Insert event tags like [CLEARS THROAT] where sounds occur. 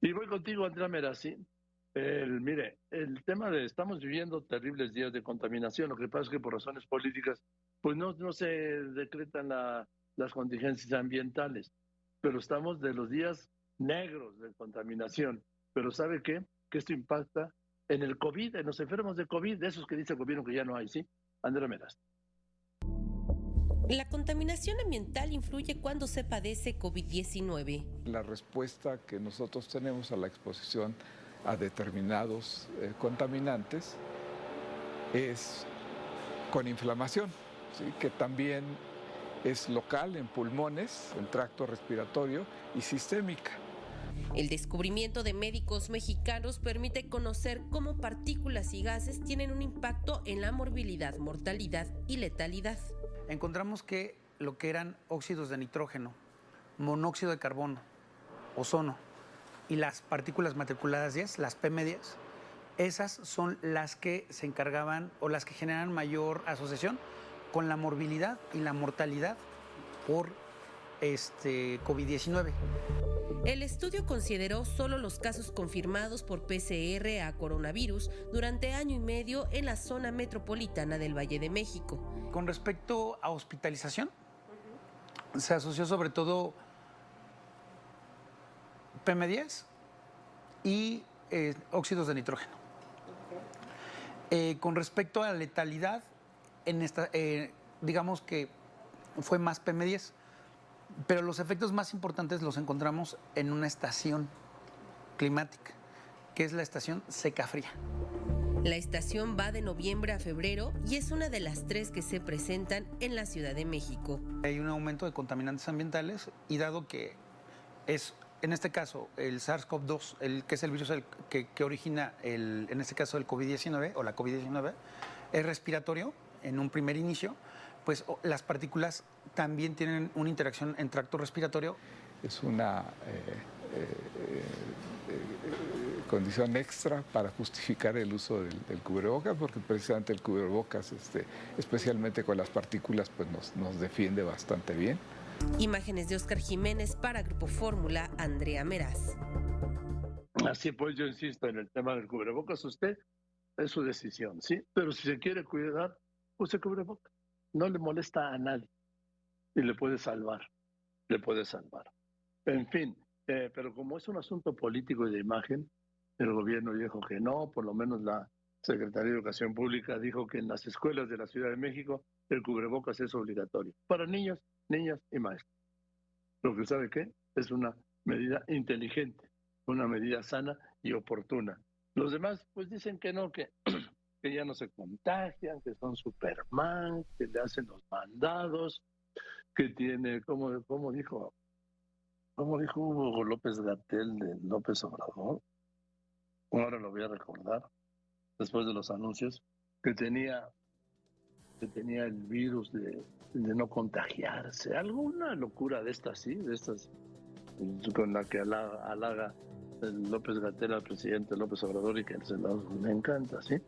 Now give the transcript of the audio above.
Y voy contigo, Andrea Merasi. El, mire, el tema de estamos viviendo terribles días de contaminación. Lo que pasa es que por razones políticas, pues no, no se decretan las contingencias ambientales, pero estamos de los días negros de contaminación. Pero ¿sabe qué? Que esto impacta en el COVID, en los enfermos de COVID, de esos que dice el gobierno que ya no hay, ¿sí? Andrea Meras. La contaminación ambiental influye cuando se padece COVID-19. La respuesta que nosotros tenemos a la exposición a determinados eh, contaminantes es con inflamación, ¿sí? que también es local en pulmones, en tracto respiratorio y sistémica. El descubrimiento de médicos mexicanos permite conocer cómo partículas y gases tienen un impacto en la morbilidad, mortalidad y letalidad. Encontramos que lo que eran óxidos de nitrógeno, monóxido de carbono, ozono y las partículas matriculadas 10, las PM10, esas son las que se encargaban o las que generan mayor asociación con la morbilidad y la mortalidad por este COVID-19. El estudio consideró solo los casos confirmados por PCR a coronavirus durante año y medio en la zona metropolitana del Valle de México. Con respecto a hospitalización, se asoció sobre todo PM10 y eh, óxidos de nitrógeno. Eh, con respecto a la letalidad, en esta, eh, digamos que fue más PM10 pero los efectos más importantes los encontramos en una estación climática, que es la estación seca-fría. La estación va de noviembre a febrero y es una de las tres que se presentan en la Ciudad de México. Hay un aumento de contaminantes ambientales y dado que es, en este caso, el SARS-CoV-2, el, que es el virus que, que origina, el, en este caso, el COVID-19 o la COVID-19, es respiratorio en un primer inicio, pues las partículas también tienen una interacción en tracto respiratorio. Es una eh, eh, eh, condición extra para justificar el uso del, cubrebocas, porque precisamente el cubrebocas, este, especialmente con las partículas, pues nos, nos defiende bastante bien. Imágenes de Oscar Jiménez para Grupo Fórmula, Andrea Meraz. Así pues, yo insisto en el tema del cubrebocas, usted es su decisión, ¿sí? Pero si se quiere cuidar, use cubrebocas no le molesta a nadie y le puede salvar, le puede salvar. En fin, eh, pero como es un asunto político y de imagen, el gobierno dijo que no, por lo menos la Secretaría de Educación Pública dijo que en las escuelas de la Ciudad de México el cubrebocas es obligatorio para niños, niñas y maestros. Lo que sabe que es una medida inteligente, una medida sana y oportuna. Los demás pues dicen que no, que [CLEARS THROAT] que ya no se contagian, que son Superman, que le hacen los mandados, que tiene, como, como dijo, como dijo Hugo López Gatel de López Obrador, ahora lo voy a recordar, después de los anuncios, que tenía que tenía el virus de, no contagiarse, alguna locura de estas, sí, de estas con la que halaga, halaga López Gatel al presidente López Obrador y que se me encanta, ¿sí?